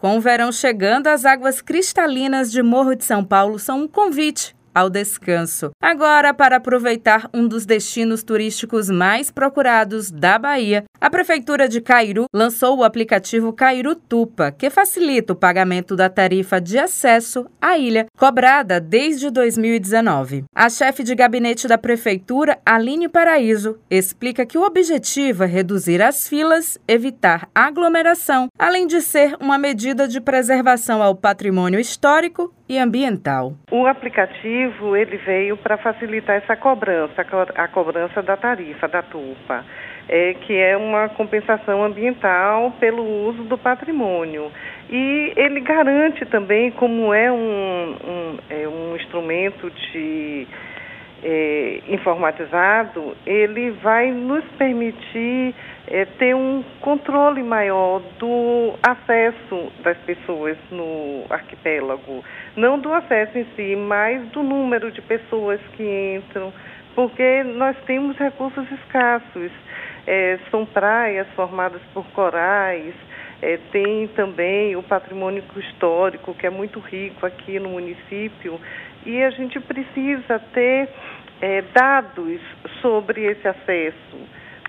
Com o verão chegando, as águas cristalinas de Morro de São Paulo são um convite ao descanso. Agora, para aproveitar um dos destinos turísticos mais procurados da Bahia, a Prefeitura de Cairu lançou o aplicativo Cairu Tupa, que facilita o pagamento da tarifa de acesso à ilha, cobrada desde 2019. A chefe de gabinete da Prefeitura, Aline Paraíso, explica que o objetivo é reduzir as filas, evitar aglomeração, além de ser uma medida de preservação ao patrimônio histórico e ambiental. O aplicativo ele veio para facilitar essa cobrança, a cobrança da tarifa da TUPA, é, que é uma compensação ambiental pelo uso do patrimônio. E ele garante também, como é um, um, é um instrumento de é, informatizado, ele vai nos permitir é, ter um controle maior do acesso das pessoas no arquipélago. Não do acesso em si, mas do número de pessoas que entram, porque nós temos recursos escassos. É, são praias formadas por corais, é, tem também o patrimônio histórico, que é muito rico aqui no município, e a gente precisa ter é, dados sobre esse acesso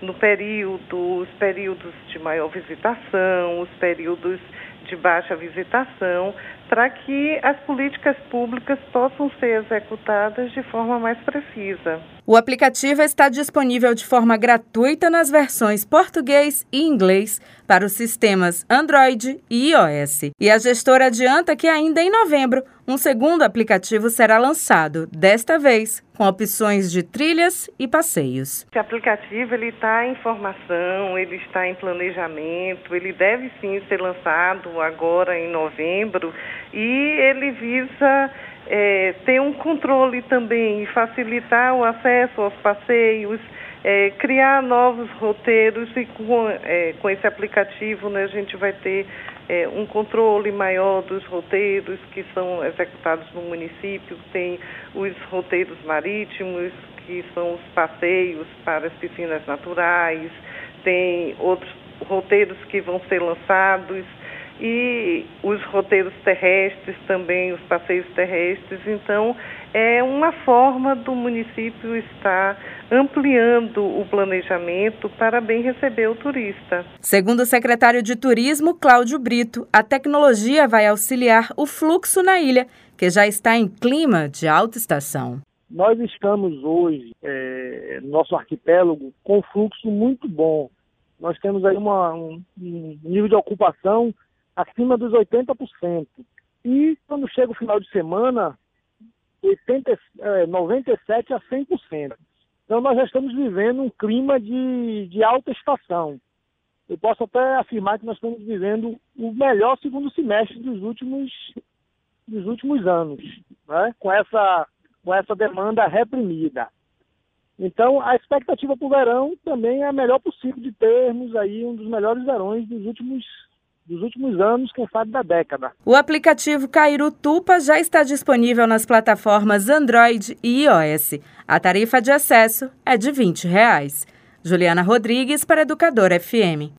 no período, os períodos de maior visitação, os períodos de baixa visitação, para que as políticas públicas possam ser executadas de forma mais precisa. O aplicativo está disponível de forma gratuita nas versões português e inglês para os sistemas Android e iOS. E a gestora adianta que ainda em novembro um segundo aplicativo será lançado, desta vez com opções de trilhas e passeios. Esse aplicativo ele está em formação, ele está em planejamento, ele deve sim ser lançado agora em novembro e ele visa é, ter um controle também e facilitar o acesso aos passeios, é, criar novos roteiros e com, é, com esse aplicativo né, a gente vai ter é, um controle maior dos roteiros que são executados no município, tem os roteiros marítimos, que são os passeios para as piscinas naturais, tem outros roteiros que vão ser lançados e os roteiros terrestres também, os passeios terrestres. Então, é uma forma do município estar ampliando o planejamento para bem receber o turista. Segundo o secretário de Turismo, Cláudio Brito, a tecnologia vai auxiliar o fluxo na ilha, que já está em clima de alta estação. Nós estamos hoje, é, nosso arquipélago, com um fluxo muito bom. Nós temos aí uma, um, um nível de ocupação acima dos 80%. E quando chega o final de semana, 80, é, 97% a 100%. Então nós já estamos vivendo um clima de, de alta estação. Eu posso até afirmar que nós estamos vivendo o melhor segundo semestre dos últimos, dos últimos anos, né? com, essa, com essa demanda reprimida. Então, a expectativa para o verão também é a melhor possível de termos aí um dos melhores verões dos últimos dos últimos anos, quem sabe da década. O aplicativo Cairu Tupa já está disponível nas plataformas Android e iOS. A tarifa de acesso é de 20 reais. Juliana Rodrigues para Educador FM.